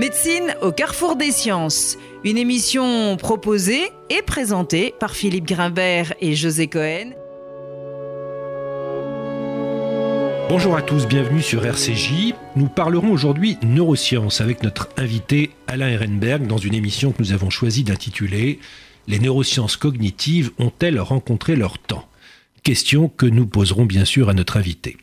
Médecine au carrefour des sciences. Une émission proposée et présentée par Philippe Grimbert et José Cohen. Bonjour à tous, bienvenue sur RCJ. Nous parlerons aujourd'hui neurosciences avec notre invité Alain Ehrenberg dans une émission que nous avons choisi d'intituler Les neurosciences cognitives ont-elles rencontré leur temps? Question que nous poserons bien sûr à notre invité.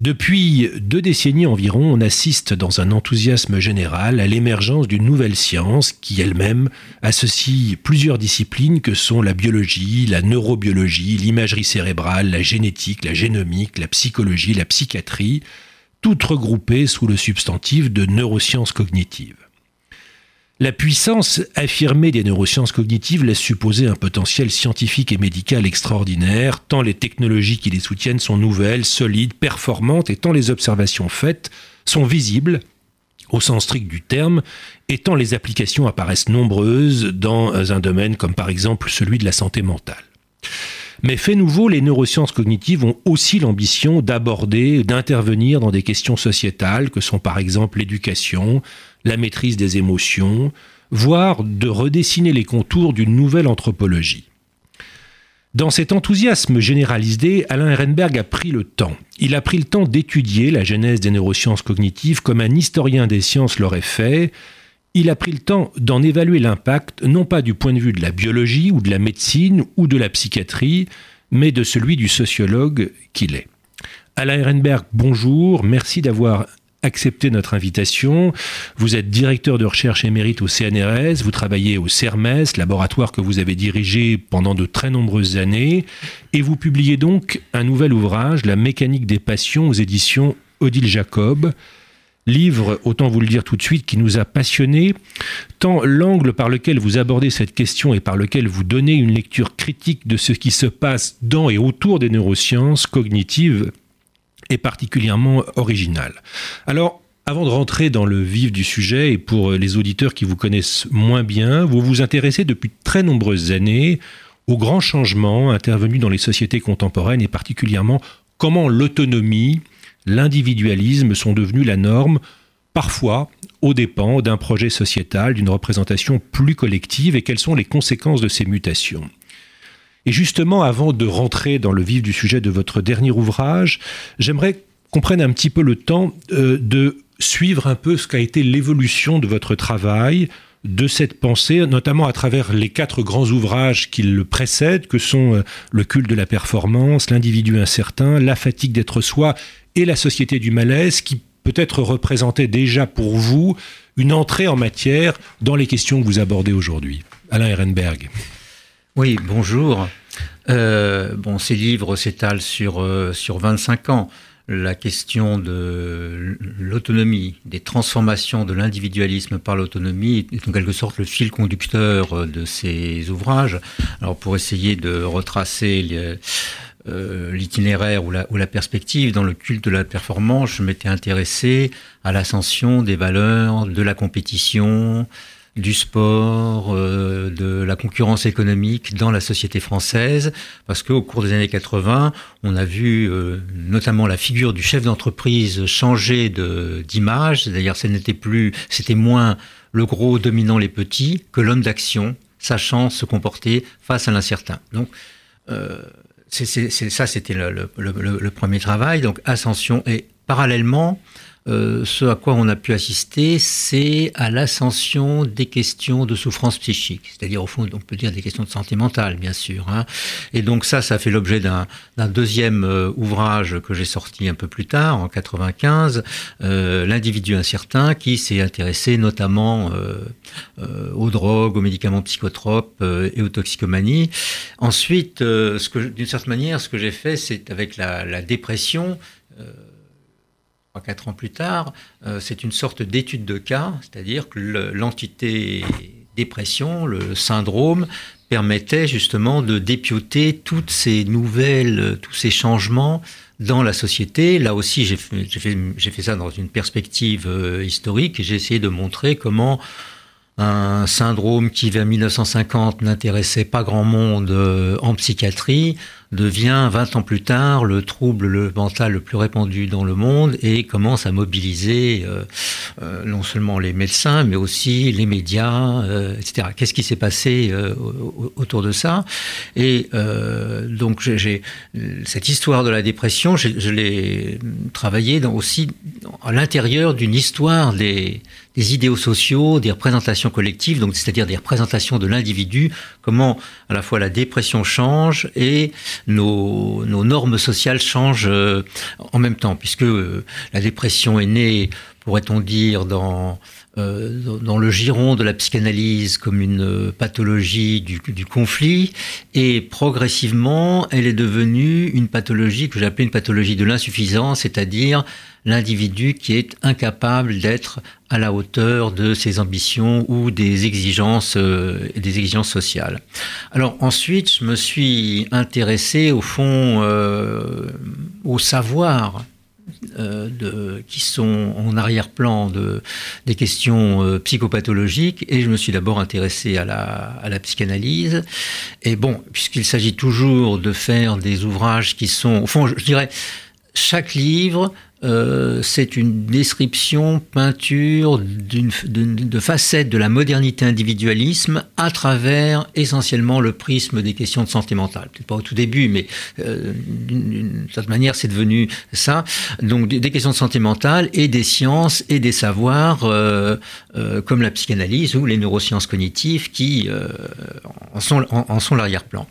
Depuis deux décennies environ, on assiste dans un enthousiasme général à l'émergence d'une nouvelle science qui elle-même associe plusieurs disciplines que sont la biologie, la neurobiologie, l'imagerie cérébrale, la génétique, la génomique, la psychologie, la psychiatrie, toutes regroupées sous le substantif de neurosciences cognitives. La puissance affirmée des neurosciences cognitives laisse supposer un potentiel scientifique et médical extraordinaire, tant les technologies qui les soutiennent sont nouvelles, solides, performantes, et tant les observations faites sont visibles au sens strict du terme, et tant les applications apparaissent nombreuses dans un domaine comme par exemple celui de la santé mentale. Mais fait nouveau, les neurosciences cognitives ont aussi l'ambition d'aborder, d'intervenir dans des questions sociétales que sont par exemple l'éducation, la maîtrise des émotions, voire de redessiner les contours d'une nouvelle anthropologie. Dans cet enthousiasme généralisé, Alain Ehrenberg a pris le temps. Il a pris le temps d'étudier la genèse des neurosciences cognitives comme un historien des sciences l'aurait fait. Il a pris le temps d'en évaluer l'impact, non pas du point de vue de la biologie ou de la médecine ou de la psychiatrie, mais de celui du sociologue qu'il est. Alain Ehrenberg, bonjour, merci d'avoir accepté notre invitation. Vous êtes directeur de recherche émérite au CNRS, vous travaillez au CERMES, laboratoire que vous avez dirigé pendant de très nombreuses années, et vous publiez donc un nouvel ouvrage, La mécanique des passions, aux éditions Odile Jacob. Livre, autant vous le dire tout de suite, qui nous a passionnés, tant l'angle par lequel vous abordez cette question et par lequel vous donnez une lecture critique de ce qui se passe dans et autour des neurosciences cognitives est particulièrement original. Alors, avant de rentrer dans le vif du sujet, et pour les auditeurs qui vous connaissent moins bien, vous vous intéressez depuis très nombreuses années aux grands changements intervenus dans les sociétés contemporaines et particulièrement comment l'autonomie, l'individualisme sont devenus la norme, parfois aux dépens d'un projet sociétal, d'une représentation plus collective, et quelles sont les conséquences de ces mutations. Et justement, avant de rentrer dans le vif du sujet de votre dernier ouvrage, j'aimerais qu'on prenne un petit peu le temps euh, de suivre un peu ce qu'a été l'évolution de votre travail, de cette pensée, notamment à travers les quatre grands ouvrages qui le précèdent, que sont euh, Le culte de la performance, L'individu incertain, La fatigue d'être soi et La société du malaise, qui peut-être représentaient déjà pour vous une entrée en matière dans les questions que vous abordez aujourd'hui. Alain Ehrenberg. Oui, bonjour. Euh, bon, ces livres s'étalent sur, euh, sur 25 ans. La question de l'autonomie, des transformations de l'individualisme par l'autonomie est en quelque sorte le fil conducteur euh, de ces ouvrages. Alors pour essayer de retracer l'itinéraire ou la, ou la, perspective. Dans le culte de la performance, je m'étais intéressé à l'ascension des valeurs de la compétition, du sport, euh, de la concurrence économique dans la société française, parce qu'au cours des années 80, on a vu euh, notamment la figure du chef d'entreprise changer d'image, c'est-à-dire ce n'était plus, c'était moins le gros dominant les petits que l'homme d'action sachant se comporter face à l'incertain. Donc euh, c'est ça, c'était le, le, premier travail. Donc ascension et parallèlement, euh, ce à quoi on a pu assister, c'est à l'ascension des questions de souffrance psychique, c'est-à-dire au fond, on peut dire des questions de santé mentale, bien sûr. Hein. Et donc ça, ça fait l'objet d'un deuxième euh, ouvrage que j'ai sorti un peu plus tard, en 95, euh, l'individu incertain, qui s'est intéressé notamment aux drogues, aux médicaments psychotropes et aux toxicomanies. Ensuite, d'une certaine manière, ce que j'ai fait, c'est avec la, la dépression. 3-4 ans plus tard, euh, c'est une sorte d'étude de cas, c'est-à-dire que l'entité dépression, le syndrome, permettait justement de dépioter toutes ces nouvelles, tous ces changements dans la société. Là aussi, j'ai fait, fait, fait, ça dans une perspective euh, historique et j'ai essayé de montrer comment un syndrome qui vers 1950 n'intéressait pas grand monde euh, en psychiatrie devient 20 ans plus tard le trouble le mental le plus répandu dans le monde et commence à mobiliser euh, euh, non seulement les médecins mais aussi les médias, euh, etc. Qu'est-ce qui s'est passé autour de ça? Et donc j'ai cette histoire de la dépression, je, l'ai travaillé dans, aussi à l'intérieur d'une histoire des des idéaux sociaux, des représentations collectives, donc c'est-à-dire des représentations de l'individu, comment à la fois la dépression change et nos, normes sociales changent euh, en même temps, puisque euh, la dépression est née, pourrait-on dire, dans dans le giron de la psychanalyse comme une pathologie du, du conflit, et progressivement, elle est devenue une pathologie que j'appelais une pathologie de l'insuffisance, c'est-à-dire l'individu qui est incapable d'être à la hauteur de ses ambitions ou des exigences, euh, des exigences sociales. Alors ensuite, je me suis intéressé au fond euh, au savoir euh, de, qui sont en arrière-plan de, des questions euh, psychopathologiques et je me suis d'abord intéressé à la, à la psychanalyse. Et bon, puisqu'il s'agit toujours de faire des ouvrages qui sont, au fond, je dirais, chaque livre euh, c'est une description, peinture d'une, de, facettes de la modernité individualisme à travers essentiellement le prisme des questions de santé mentale. Peut-être pas au tout début, mais euh, d'une certaine manière, c'est devenu ça. Donc des, questions de santé mentale et des sciences et des savoirs euh, comme la psychanalyse ou les neurosciences cognitives qui en sont, en sont l'arrière-plan.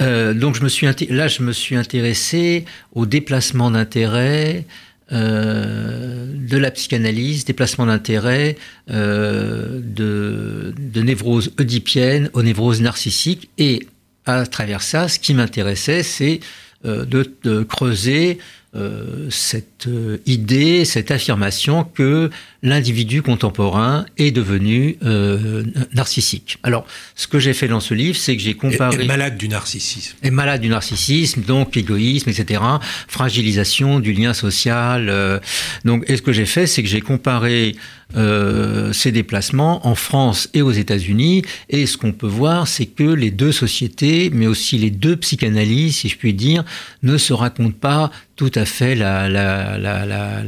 donc je me suis là, je me suis intéressé au déplacement d'intérêt. Euh, de la psychanalyse, déplacement d'intérêt, euh, de, de névrose oedipienne aux névroses narcissiques. Et à travers ça, ce qui m'intéressait, c'est de, de, creuser euh, cette euh, idée, cette affirmation que l'individu contemporain est devenu euh, narcissique. Alors, ce que j'ai fait dans ce livre, c'est que j'ai comparé... Est malade du narcissisme. Est malade du narcissisme, donc égoïsme, etc. Fragilisation du lien social. donc, et ce que j'ai fait, c'est que j'ai comparé euh, ces déplacements en France et aux États-Unis. Et ce qu'on peut voir, c'est que les deux sociétés, mais aussi les deux psychanalyses, si je puis dire, ne se racontent pas tout à fait la, la, la, la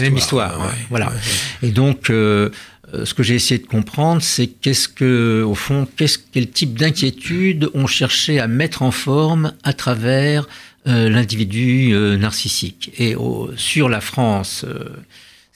même, histoire. voilà. Et donc, euh, ce que j'ai essayé de comprendre, c'est qu'est-ce que, au fond, qu'est-ce, quel type d'inquiétude on cherchait à mettre en forme à travers euh, l'individu narcissique. Et sur la France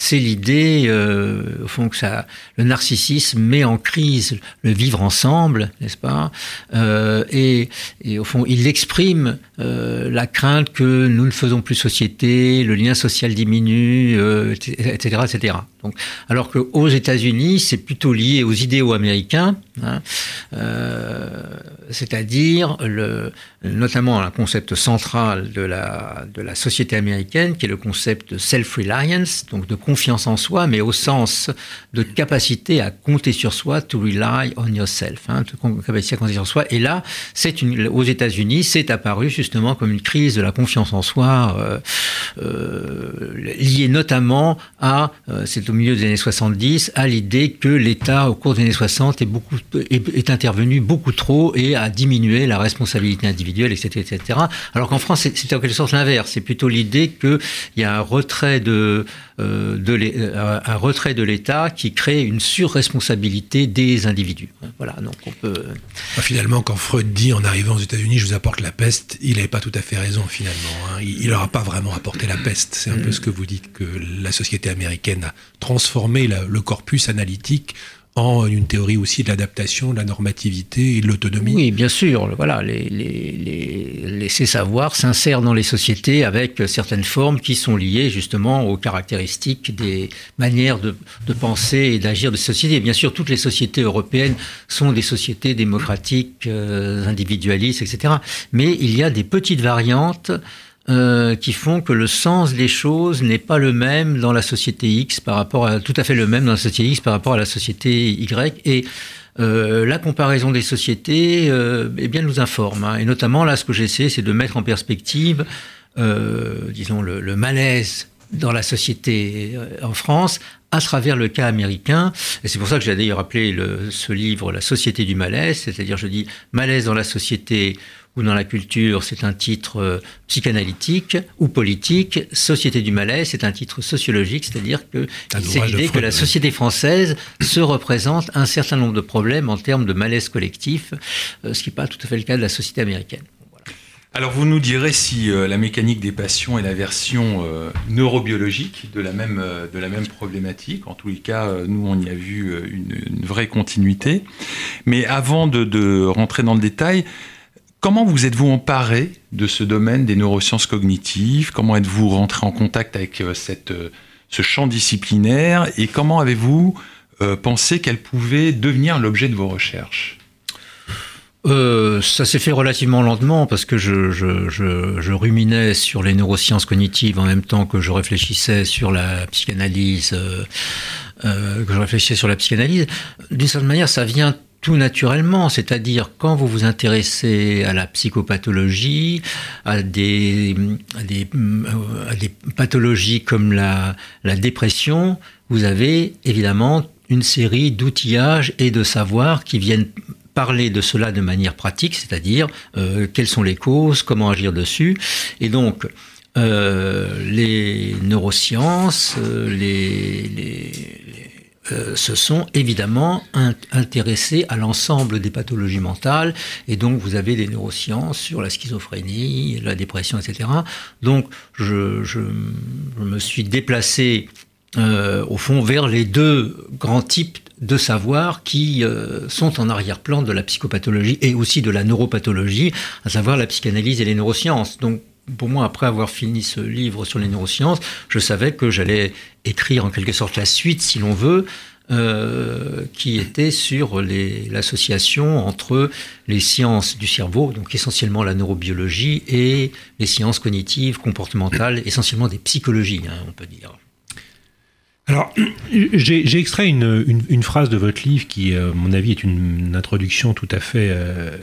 c'est l'idée, euh, au fond, que ça, le narcissisme met en crise le vivre ensemble, n'est-ce pas? Euh, et, et, au fond, il exprime euh, la crainte que nous ne faisons plus société, le lien social diminue, etc., etc. Donc, alors qu'aux États-Unis, c'est plutôt lié aux idéaux américains, hein, c'est-à-dire le, notamment un concept central de la, de la société américaine, qui est le concept de self-reliance, donc de confiance en soi, mais au sens de capacité à compter sur soi, to rely on yourself, hein, de capacité à compter sur soi. Et là, c'est une, aux États-Unis, c'est apparu justement comme une crise de la confiance en soi, euh, euh, liée notamment à, euh, c'est au milieu des années 70, à l'idée que l'État, au cours des années 60, est, beaucoup, est, est, intervenu beaucoup trop et a diminué la responsabilité individuelle, etc. etc. Alors qu'en France, c'est en quelque sorte l'inverse. C'est plutôt l'idée qu'il y a un retrait de euh, de euh, un retrait de l'État qui crée une surresponsabilité des individus. Voilà, donc on peut. Bah, finalement, quand Freud dit en arrivant aux États-Unis, je vous apporte la peste, il n'avait pas tout à fait raison finalement. Hein. Il n'aura pas vraiment apporté la peste. C'est un peu mm. ce que vous dites que la société américaine a transformé le corpus analytique en une théorie aussi de l'adaptation, de la normativité et de l'autonomie. Oui, bien sûr. Voilà, les, les, ces savoirs s'insèrent dans les sociétés avec certaines formes qui sont liées justement aux caractéristiques des manières de, penser et d'agir de sociétés. bien sûr, toutes les sociétés européennes sont des sociétés démocratiques, euh, individualistes, etc. Mais il y a des petites variantes euh, qui font que le sens des choses n'est pas le même dans la société X par rapport à tout à fait le même dans la société X par rapport à la société Y et euh, la comparaison des sociétés euh, eh bien nous informe hein. et notamment là ce que j'essaie c'est de mettre en perspective euh, disons le, le, malaise dans la société euh, en France à travers le cas américain. Et c'est pour ça que j'ai d'ailleurs appelé le, ce livre La société du malaise, c'est-à-dire je dis malaise dans la société ou dans la culture, c'est un titre euh, psychanalytique ou politique. Société du malaise, c'est un titre sociologique, c'est-à-dire que c'est l'idée que la société française se représente un certain nombre de problèmes en termes de malaise collectif, euh, ce qui n'est pas tout à fait le cas de la société américaine. Alors vous nous direz si euh, la mécanique des passions est la version neurobiologique de la, même, de la même problématique. En tous les cas, nous, on y a vu une, vraie continuité. Mais avant de, de, rentrer dans le détail, Comment vous êtes-vous emparé de ce domaine des neurosciences cognitives? Comment êtes-vous rentré en contact avec euh, euh, ce champ disciplinaire? Et comment avez-vous euh, pensé qu'elle pouvait devenir l'objet de vos recherches? Ça s'est fait relativement lentement parce que je, je, ruminais sur les neurosciences cognitives en même temps que je réfléchissais sur la psychanalyse, que je réfléchissais sur la psychanalyse. D'une certaine manière, ça vient tout naturellement, c'est-à-dire quand vous vous intéressez à la psychopathologie, à des, euh, pathologies comme la, dépression, vous avez évidemment une série d'outillages et de savoirs qui viennent parler de cela de manière pratique, c'est-à-dire euh, quelles sont les causes, comment agir dessus. Et donc, euh, les neurosciences, les, euh, se sont évidemment intéressés à l'ensemble des pathologies mentales. Et donc, vous avez des neurosciences sur la schizophrénie, la dépression, etc. Donc, je, me suis déplacé, euh, au fond, vers les deux grands types de savoir qui euh, sont en arrière-plan de la psychopathologie et aussi de la neuropathologie, à savoir la psychanalyse et les neurosciences. Donc, pour moi, après avoir fini ce livre sur les neurosciences, je savais que j'allais écrire en quelque sorte la suite, si l'on veut, euh, qui était sur l'association entre les sciences du cerveau, donc essentiellement la neurobiologie, et les sciences cognitives, comportementales, essentiellement des psychologies, hein, on peut dire. Alors, j'ai extrait une, phrase de votre livre qui, à mon avis, est une, introduction tout à fait... Euh,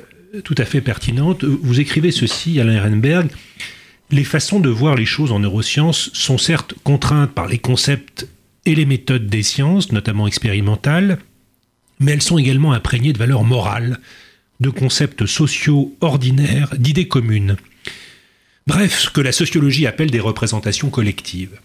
tout à fait pertinente. Vous écrivez ceci, Alain Ehrenberg. Les façons de voir les choses en neurosciences sont certes contraintes par les concepts et les méthodes des sciences, notamment expérimentales, mais elles sont également imprégnées de valeurs morales, de concepts sociaux ordinaires, d'idées communes. Bref, ce que la sociologie appelle des représentations collectives.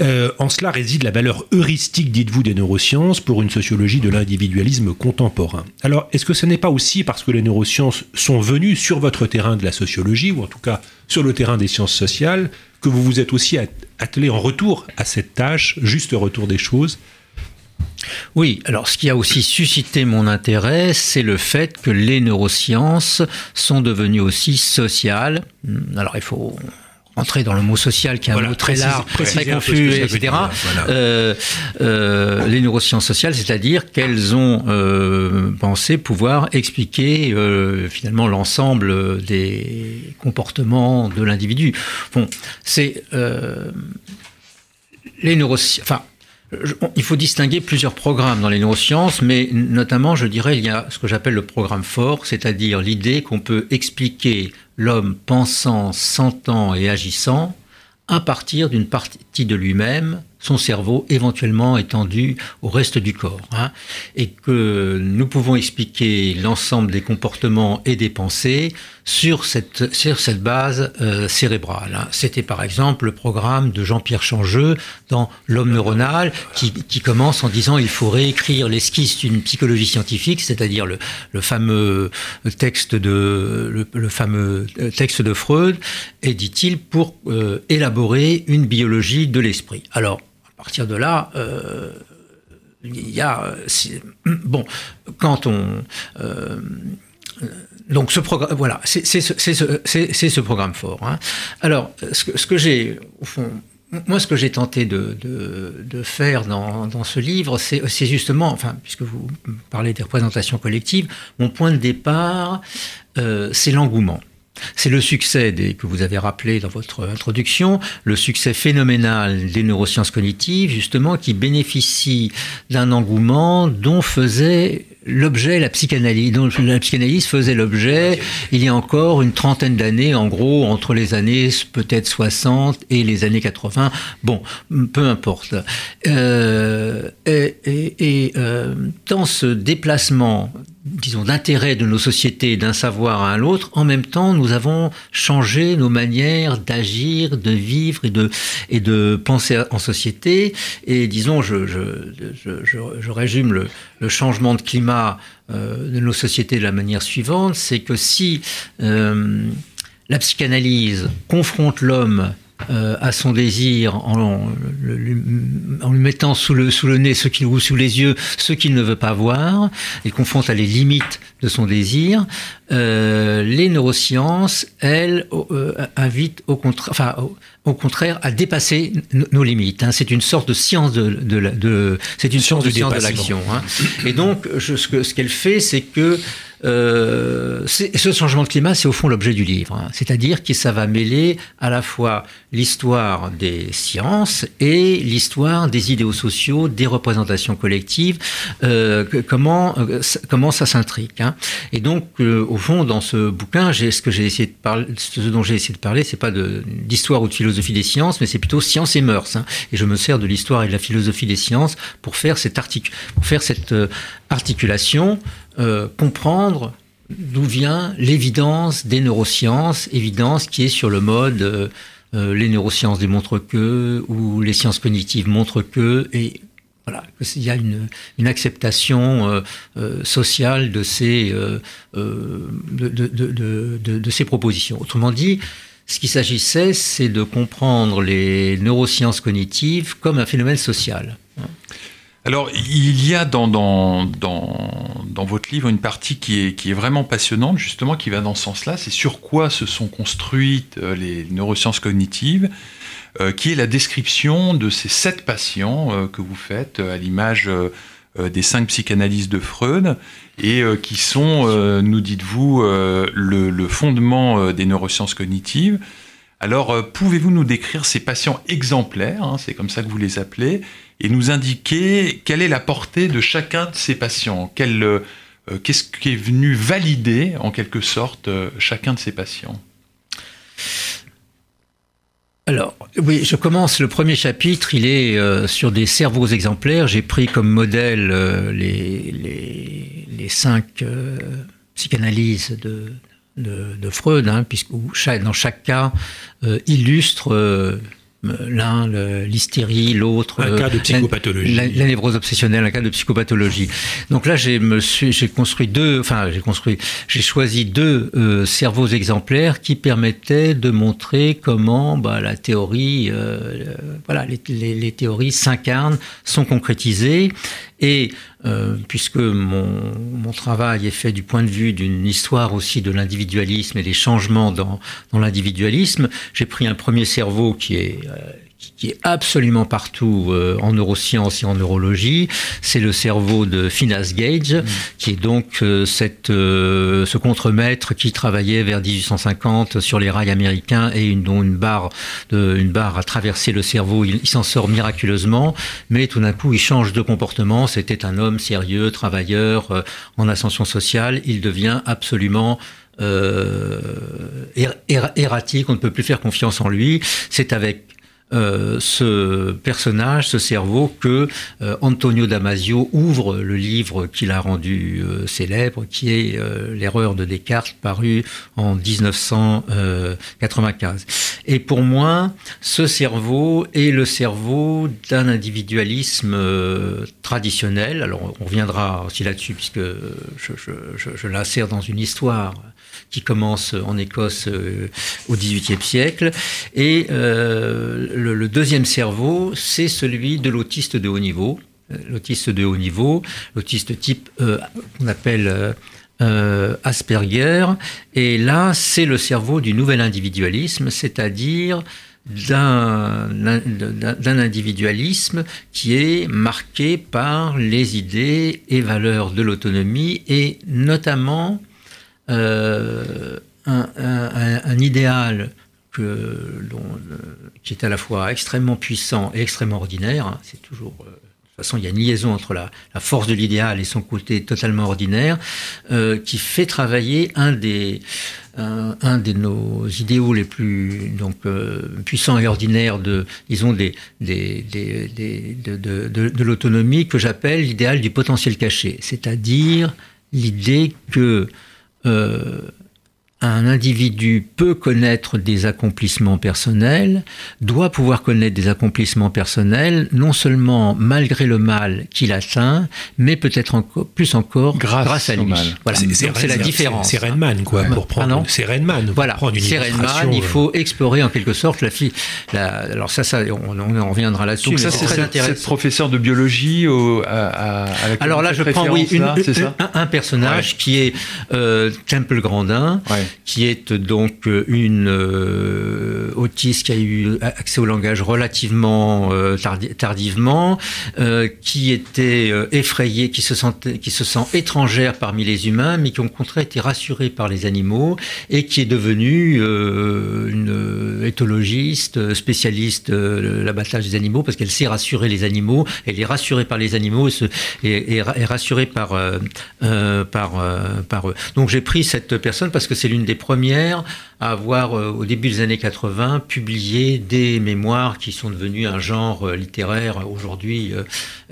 Euh, en cela réside la valeur heuristique, dites-vous, des neurosciences pour une sociologie de l'individualisme contemporain. Alors, est-ce que ce n'est pas aussi parce que les neurosciences sont venues sur votre terrain de la sociologie, ou en tout cas sur le terrain des sciences sociales, que vous vous êtes aussi attelé en retour à cette tâche, juste retour des choses? Oui, alors ce qui a aussi suscité mon intérêt, c'est le fait que les neurosciences sont devenues aussi sociales. Alors il faut entrer dans le mot social, qui est un mot très large, très confus, etc. Euh, euh, les neurosciences sociales, c'est-à-dire qu'elles ont euh, pensé pouvoir expliquer euh, finalement l'ensemble des comportements de l'individu. Bon, c'est euh, les neurosciences. Enfin, il faut distinguer plusieurs programmes dans les neurosciences, mais notamment, je dirais, il y a ce que j'appelle le programme fort, c'est-à-dire l'idée qu'on peut expliquer l'homme pensant, sentant et agissant à partir d'une partie de lui-même son cerveau éventuellement étendu au reste du corps. Hein, et que nous pouvons expliquer l'ensemble des comportements et des pensées sur cette, sur cette base euh, cérébrale. Hein. C'était par exemple le programme de Jean-Pierre Changeux dans L'homme neuronal qui, qui, commence en disant il faut réécrire l'esquisse d'une psychologie scientifique, c'est-à-dire le, le, fameux texte de, le, le, fameux texte de Freud, et dit-il pour euh, élaborer une biologie de l'esprit. Alors, partir de là, euh, il y a. Bon, quand on. Euh, donc ce programme, voilà, c'est ce, programme fort. Hein. Alors, ce que, ce que j'ai, au fond, moi, ce que j'ai tenté de, de, faire dans, dans, ce livre, c'est justement, enfin, puisque vous parlez des représentations collectives, mon point de départ, euh, c'est l'engouement. C'est le succès des, que vous avez rappelé dans votre introduction, le succès phénoménal des neurosciences cognitives, justement, qui bénéficie d'un engouement dont faisait l'objet la psychanalyse, dont la psychanalyse faisait l'objet il y a encore une trentaine d'années, en gros, entre les années peut-être 60 et les années 80. Bon, peu importe. Euh, et, et, euh, dans ce déplacement disons, d'intérêt de nos sociétés d'un savoir à un autre, en même temps, nous avons changé nos manières d'agir, de vivre et de, et de penser en société. Et disons, je, je, je, je résume le, le, changement de climat euh, de nos sociétés de la manière suivante, c'est que si euh, la psychanalyse confronte l'homme euh, à son désir en, en, lui mettant sous le, sous le nez ce qu'il ou sous les yeux ce qu'il ne veut pas voir, et confronte à les limites de son désir. Euh, les neurosciences, elles, euh, invitent au, contra enfin, au, au, contraire à dépasser nos limites. Hein. C'est une sorte de science de, de, de c'est une science, science de l'action. Hein. Et donc, je, ce qu'elle ce fait, c'est que euh, ce changement de climat, c'est au fond l'objet du livre. Hein. C'est-à-dire que ça va mêler à la fois l'histoire des sciences et l'histoire des idéaux sociaux, des représentations collectives, euh, comment, euh, comment ça s'intrique. Hein. Et donc, au fond, dans ce bouquin, ce que j'ai essayé de parler, ce dont j'ai essayé de parler, c'est pas d'histoire ou de philosophie des sciences, mais c'est plutôt science et mœurs. Hein. Et je me sers de l'histoire et de la philosophie des sciences pour faire cette, articulation euh, comprendre d'où vient l'évidence des neurosciences, évidence qui est sur le mode euh, euh, les neurosciences démontrent que ou les sciences cognitives montrent que et voilà, il y a une, acceptation sociale de ces, de, de, de, de, ces propositions. Autrement dit, ce qu'il s'agissait, c'est de comprendre les neurosciences cognitives comme un phénomène social. Alors, il y a dans, dans, dans, votre livre une partie qui est, qui est vraiment passionnante, justement, qui va dans ce sens-là. C'est sur quoi se sont construites euh, les neurosciences cognitives, euh, qui est la description de ces sept patients euh, que vous faites à l'image des cinq psychanalyses de Freud, et qui sont, nous dites-vous, le, le, fondement des neurosciences cognitives. Alors, pouvez-vous nous décrire ces patients exemplaires, hein, c'est comme ça que vous les appelez, et nous indiquer quelle est la portée de chacun de ces patients euh, Qu'est-ce qui est venu valider, en quelque sorte, euh, chacun de ces patients alors, oui, je commence. Le premier chapitre, il est euh, sur des cerveaux exemplaires. J'ai pris comme modèle les, les, cinq psychanalyses de, de, Freud, hein, puisque dans chaque cas illustre l'un l'hystérie, l'autre un cas de psychopathologie, la, la, névrose obsessionnelle, un cas de psychopathologie. Donc là, j'ai j'ai construit deux, enfin j'ai construit, j'ai choisi deux euh, cerveaux exemplaires qui permettaient de montrer comment bah, la théorie, euh, voilà, les, les, les théories s'incarnent, sont concrétisées et euh, puisque mon, travail est fait du point de vue d'une histoire aussi de l'individualisme et des changements dans, dans l'individualisme, j'ai pris un premier cerveau qui est euh, qui est absolument partout euh, en neurosciences et en neurologie, c'est le cerveau de Finas Gage, mmh. qui est donc euh, cette, euh, ce contremaître qui travaillait vers 1850 sur les rails américains et une, dont une barre, de, une barre a traversé le cerveau. Il, il s'en sort miraculeusement, mais tout d'un coup, il change de comportement. C'était un homme sérieux, travailleur, euh, en ascension sociale. Il devient absolument euh, er, er, erratique, on ne peut plus faire confiance en lui. C'est avec euh, ce personnage, ce cerveau, que euh, Antonio Damasio ouvre le livre qu'il a rendu euh, célèbre, qui est euh, L'erreur de Descartes, paru en 1995. Et pour moi, ce cerveau est le cerveau d'un individualisme traditionnel. Alors on reviendra aussi là-dessus, puisque je, je, je, je l'insère dans une histoire qui commence en Écosse euh, au XVIIIe siècle. Et euh, le, deuxième cerveau, c'est celui de l'autiste de haut niveau. Euh, l'autiste de haut niveau, l'autiste type qu'on appelle Asperger. Et là, c'est le cerveau du nouvel individualisme, c'est-à-dire d'un individualisme qui est marqué par les idées et valeurs de l'autonomie et notamment euh, un, un, un, idéal que, euh, qui est à la fois extrêmement puissant et extrêmement ordinaire. Hein, c'est toujours euh, de toute façon, il y a une liaison entre la, force de l'idéal et son côté totalement ordinaire, euh, qui fait travailler un des, un, un, de nos idéaux les plus donc euh, puissants et ordinaires de, disons, des, des, des, des de, de, de, de l'autonomie que j'appelle l'idéal du potentiel caché, c'est-à-dire l'idée que euh, un individu peut connaître des accomplissements personnels, doit pouvoir connaître des accomplissements personnels, non seulement malgré le mal qu'il atteint, mais peut-être encore, plus encore grâce, à lui. Voilà, c'est la différence. C'est Renman, quoi, pour prendre. C'est Renman. Voilà, c'est Renman. Il faut explorer en quelque sorte la fille. La, alors ça, ça, on, on reviendra là-dessus. Donc ça, c'est cette professeur de biologie au, à, à, Alors là, je prends oui une, un, personnage qui est euh, Temple Grandin. Ouais qui est donc une euh, autiste qui a eu accès au langage relativement euh, tardivement, euh, qui était effrayée, qui se, sentait, qui se sent étrangère parmi les humains, mais qui au contraire été rassurée par les animaux et qui est devenue une éthologiste, spécialiste de l'abattage des animaux, parce qu'elle sait rassurer les animaux, elle est rassurée par les animaux et, se, rassurée par, par, par eux. Donc j'ai pris cette personne parce que c'est l'une des première à avoir, euh, au début des années 80, publié des mémoires qui sont devenus un genre euh, littéraire aujourd'hui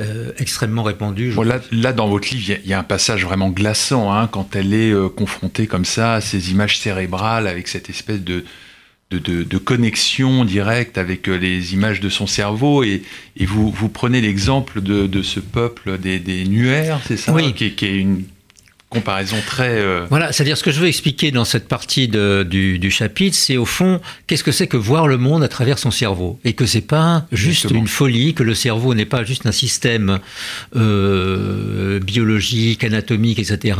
euh, extrêmement répandu. là, dans votre livre, il y, a un passage vraiment glaçant hein, quand elle est confrontée comme ça à ces images cérébrales avec cette espèce de, de, connexion directe avec les images de son cerveau. Et, vous, vous prenez l'exemple de, ce peuple des, des Nuers, c'est ça oui. qui, qui, est une comparaison très... Euh, voilà, c'est-à-dire ce que je veux expliquer dans cette partie de, du, du, chapitre, c'est au fond, qu'est-ce que c'est que voir le monde à travers son cerveau? Et que c'est pas juste une folie, que le cerveau n'est pas juste un système euh, biologique, anatomique, etc.,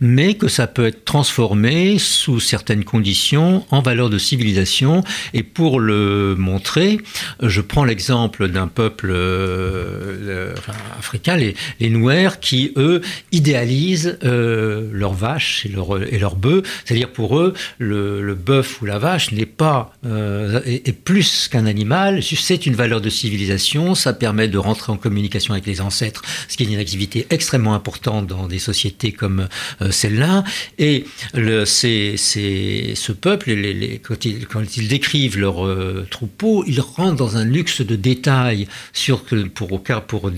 mais que ça peut être transformé sous certaines conditions en valeur de civilisation. Et pour le montrer, je prends l'exemple d'un peuple euh, africain, les, les qui, eux, idéalisent... Euh, leurs vaches et leurs et leur bœufs. C'est-à-dire pour eux, le, le bœuf ou la vache n'est pas euh, est, plus qu'un animal. C'est une valeur de civilisation. Ça permet de rentrer en communication avec les ancêtres, ce qui est une activité extrêmement importante dans des sociétés comme euh, celle-là. Et le, c'est, c'est, ce peuple, quand, ils, décrivent leur euh, troupeau, ils rentrent dans un luxe de détails sur pour au cas pour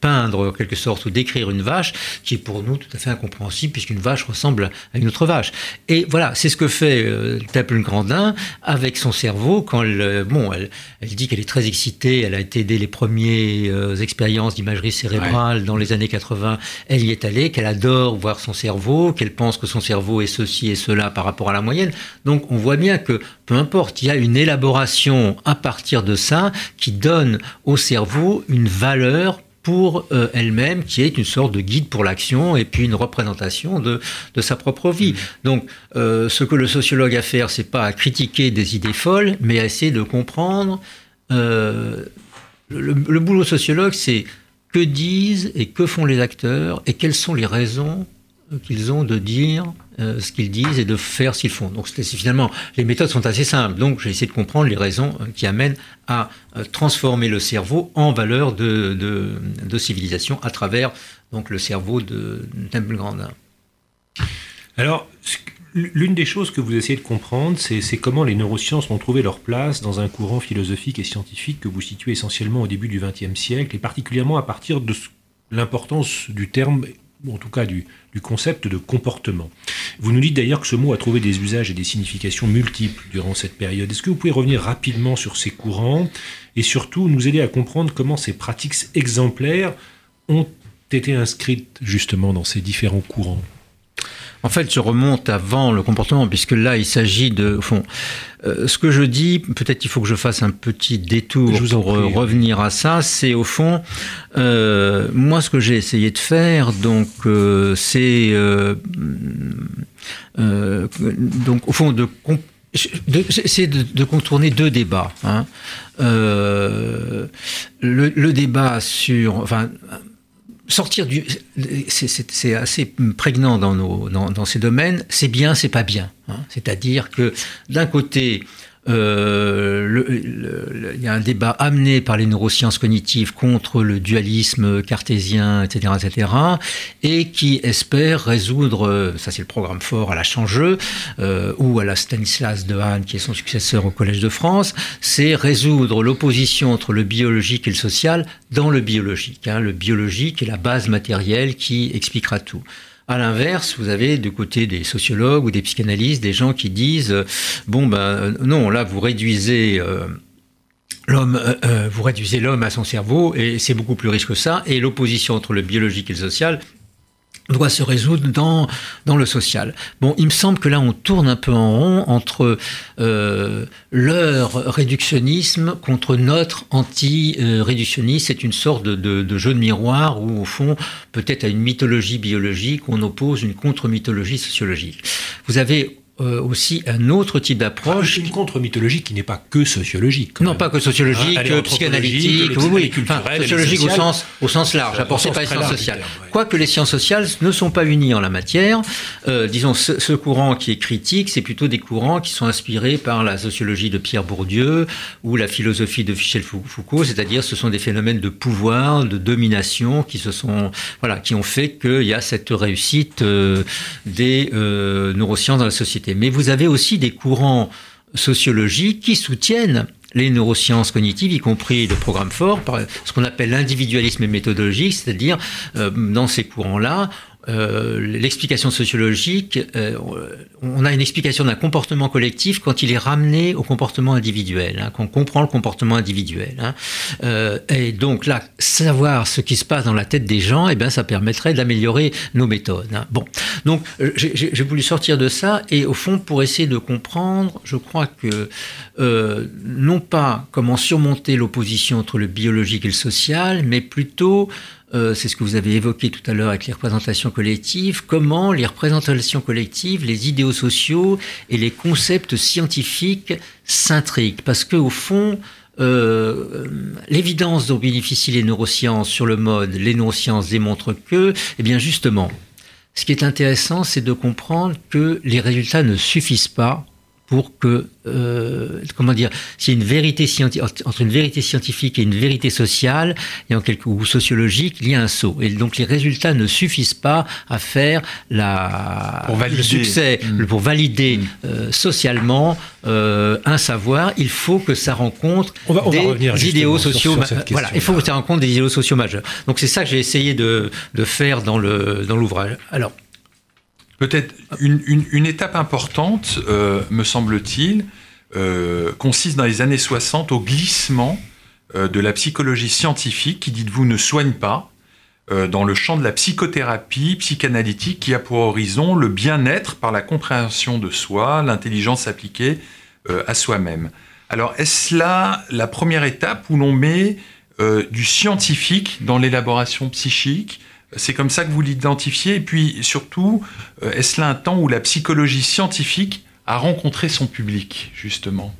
peindre en quelque sorte ou décrire une vache qui est pour nous tout à fait incompréhensible puisqu'une vache ressemble à une autre vache. Et voilà, c'est ce que fait euh, Grandin avec son cerveau quand elle, euh, bon, elle, elle dit qu'elle est très excitée, elle a été dès les premières euh, expériences d'imagerie cérébrale dans les années 80, elle y est allée, qu'elle adore voir son cerveau, qu'elle pense que son cerveau est ceci et cela par rapport à la moyenne. Donc on voit bien que peu importe, il y a une élaboration à partir de ça qui donne au cerveau une valeur pour euh, elle-même, qui est une sorte de guide pour l'action et puis une représentation de, de sa propre vie. Mmh. Donc, euh, ce que le sociologue a à faire, c'est pas à critiquer des idées folles, mais à essayer de comprendre. Euh, le, le, boulot sociologue, c'est que disent et que font les acteurs et quelles sont les raisons qu'ils ont de dire euh, ce qu'ils disent et de faire ce qu'ils font. Donc finalement, les méthodes sont assez simples. Donc j'ai essayé de comprendre les raisons euh, qui amènent à euh, transformer le cerveau en valeur de, civilisation à travers donc le cerveau de Temple Grandin. Alors, l'une des choses que vous essayez de comprendre, c'est comment les neurosciences ont trouvé leur place dans un courant philosophique et scientifique que vous situez essentiellement au début du XXe siècle, et particulièrement à partir de l'importance du terme ou en tout cas du, concept de comportement. Vous nous dites d'ailleurs que ce mot a trouvé des usages et des significations multiples durant cette période. Est-ce que vous pouvez revenir rapidement sur ces courants et surtout nous aider à comprendre comment ces pratiques exemplaires ont été inscrites justement dans ces différents courants? En fait, je remonte avant le comportement, puisque là, il s'agit de... Au fond, euh, ce que je dis, peut-être qu'il faut que je fasse un petit détour pour euh, revenir à ça, c'est au fond, euh, moi, ce que j'ai essayé de faire, donc, c'est... donc, au fond, de c'est de, contourner deux débats. Hein. le, le, débat sur, enfin, sortir du. C'est assez prégnant dans, nos, dans, ces domaines. C'est bien, c'est pas bien. Hein. C'est-à-dire que d'un côté, il y a un débat amené par les neurosciences cognitives contre le dualisme cartésien, etc., etc., et qui espère résoudre, ça c'est le programme fort à la Changeux, euh, ou à la Stanislas Dehaene, qui est son successeur au Collège de France, c'est résoudre l'opposition entre le biologique et le social dans le biologique. Hein, le biologique est la base matérielle qui expliquera tout. À l'inverse, vous avez du côté des sociologues ou des psychanalystes des gens qui disent bon ben non, là vous réduisez l'homme, vous réduisez l'homme à son cerveau et c'est beaucoup plus riche que ça. Et l'opposition entre le biologique et le social doit se résoudre dans, dans le social. Bon, il me semble que là, on tourne un peu en rond entre euh, leur réductionnisme contre notre anti-réductionnisme. C'est une sorte de, de, de, jeu de miroir où, au fond, peut-être à une mythologie biologique, on oppose une contre-mythologie sociologique. Vous avez euh, aussi un autre type d'approche. une contre-mythologie qui n'est pas que sociologique. Non, pas que sociologique, hein, psychanalytique, oui, oui. Enfin, sociologique au sens, au sens large, apporté pas les sciences sociales. Quoique les sciences sociales ne sont pas unies en la matière, euh, disons, ce, ce, courant qui est critique, c'est plutôt des courants qui sont inspirés par la sociologie de Pierre Bourdieu ou la philosophie de Michel Foucault, c'est-à-dire ce sont des phénomènes de pouvoir, de domination qui se sont, voilà, qui ont fait qu'il y a cette réussite euh, des euh, neurosciences dans la société. Mais vous avez aussi des courants sociologiques qui soutiennent les neurosciences cognitives, y compris le programme fort, ce qu'on appelle l'individualisme méthodologique, c'est-à-dire euh, dans ces courants-là, euh, l'explication sociologique, euh, on a une explication d'un comportement collectif quand il est ramené au comportement individuel, hein, quand on comprend le comportement individuel. Hein. Euh, et donc là, savoir ce qui se passe dans la tête des gens, eh bien, ça permettrait d'améliorer nos méthodes. Hein. Bon, donc j'ai voulu sortir de ça et au fond pour essayer de comprendre, je crois que non pas comment surmonter l'opposition entre le biologique et le social, mais plutôt euh, c'est ce que vous avez évoqué tout à l'heure avec les représentations collectives, comment les représentations collectives, les idéaux sociaux et les concepts scientifiques s'intriguent? Parce qu'au fond, euh, l'évidence dont bénéficient les neurosciences sur le mode, les neurosciences démontrent que, eh bien justement, ce qui est intéressant, c'est de comprendre que les résultats ne suffisent pas pour que, euh, comment dire, s'il y a une vérité scientifique, entre une vérité scientifique et une vérité sociale, et en quelque, ou sociologique, il y a un saut. Et donc les résultats ne suffisent pas à faire la, le succès, mmh. pour valider mmh. euh, socialement euh, un savoir. Il faut que ça rencontre on va, on des idéaux sociaux. voilà, il faut que ça rencontre des idéaux sociaux majeurs. Donc c'est ça que j'ai essayé de, de faire dans le dans l'ouvrage. Alors Peut-être une, étape importante, euh, me semble-t-il, euh, consiste dans les années 60 au glissement euh, de la psychologie scientifique qui, dites-vous, ne soigne pas, dans le champ de la psychothérapie psychanalytique qui a pour horizon le bien-être par la compréhension de soi, l'intelligence appliquée à soi-même. Alors, est-ce là la première étape où l'on met du scientifique dans l'élaboration psychique c'est comme ça que vous l'identifiez. Et puis surtout, euh, est-ce là un temps où la psychologie scientifique a rencontré son public, justement?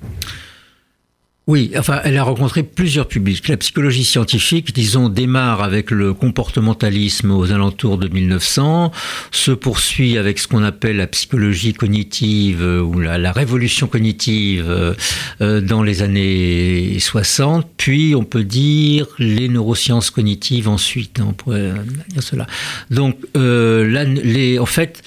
Oui, enfin, elle a rencontré plusieurs publics. La psychologie scientifique, disons, démarre avec le comportementalisme aux alentours de 1900, se poursuit avec ce qu'on appelle la psychologie cognitive euh, ou la, révolution cognitive euh, euh, dans les années 60, puis on peut dire les neurosciences cognitives ensuite. Hein, on pourrait dire cela. Donc, là, les, en fait,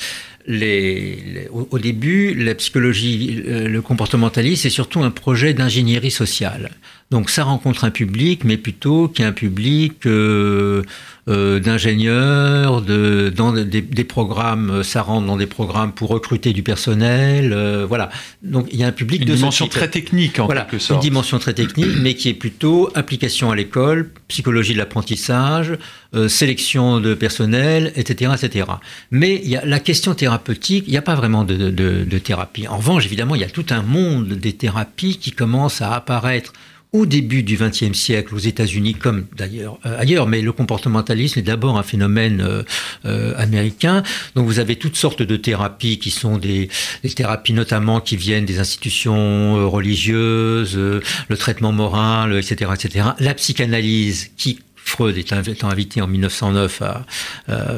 les, au, début, la psychologie, euh, le comportementalisme, c'est surtout un projet d'ingénierie sociale. Donc ça rencontre un public, mais plutôt qu'un public euh, euh, d'ingénieurs, de, dans des, des, programmes, ça rentre dans des programmes pour recruter du personnel, euh, voilà. Donc il y a un public une de dimension très technique en quelque sorte. Une dimension très technique, mais qui est plutôt application à l'école, psychologie de l'apprentissage, euh, sélection de personnel, etc., etc. Mais il y a la question thérapeutique, il n'y a pas vraiment de, de, de thérapie. En revanche, évidemment, il y a tout un monde des thérapies qui commence à apparaître au début du XXe siècle aux États-Unis comme d'ailleurs euh, ailleurs, mais le comportementalisme est d'abord un phénomène euh, euh, américain. Donc vous avez toutes sortes de thérapies qui sont des, thérapies notamment qui viennent des institutions religieuses, le traitement moral, etc., etc. La psychanalyse qui Freud étant invité en 1909 à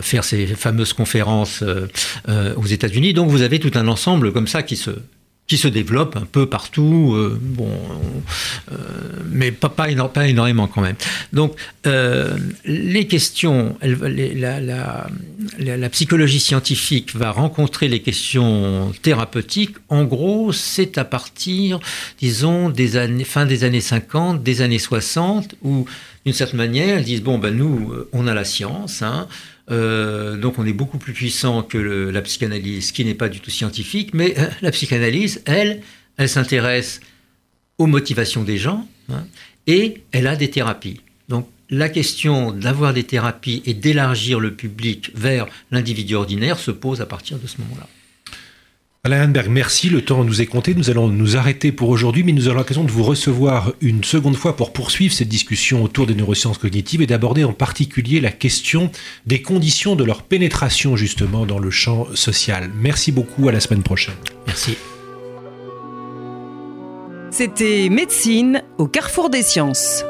faire ses fameuses conférences aux États-Unis. Donc vous avez tout un ensemble comme ça qui se qui se développe un peu partout, euh, bon, euh, mais pas, pas, pas, énormément quand même. Donc, euh, les questions, la, psychologie scientifique va rencontrer les questions thérapeutiques. En gros, c'est à partir, disons, des années, fin des années 50, des années 60, où, d'une certaine manière, elles disent bon, ben nous, on a la science, hein, donc on est beaucoup plus puissant que la psychanalyse, qui n'est pas du tout scientifique, mais la psychanalyse, elle, elle s'intéresse aux motivations des gens hein, et elle a des thérapies. Donc la question d'avoir des thérapies et d'élargir le public vers l'individu ordinaire se pose à partir de ce moment-là. Alain Hanberg, merci. Le temps nous est compté. Nous allons nous arrêter pour aujourd'hui, mais nous aurons l'occasion de vous recevoir une seconde fois pour poursuivre cette discussion autour des neurosciences cognitives et d'aborder en particulier la question des conditions de leur pénétration justement dans le champ social. Merci beaucoup. À la semaine prochaine. Merci. C'était Médecine au carrefour des sciences.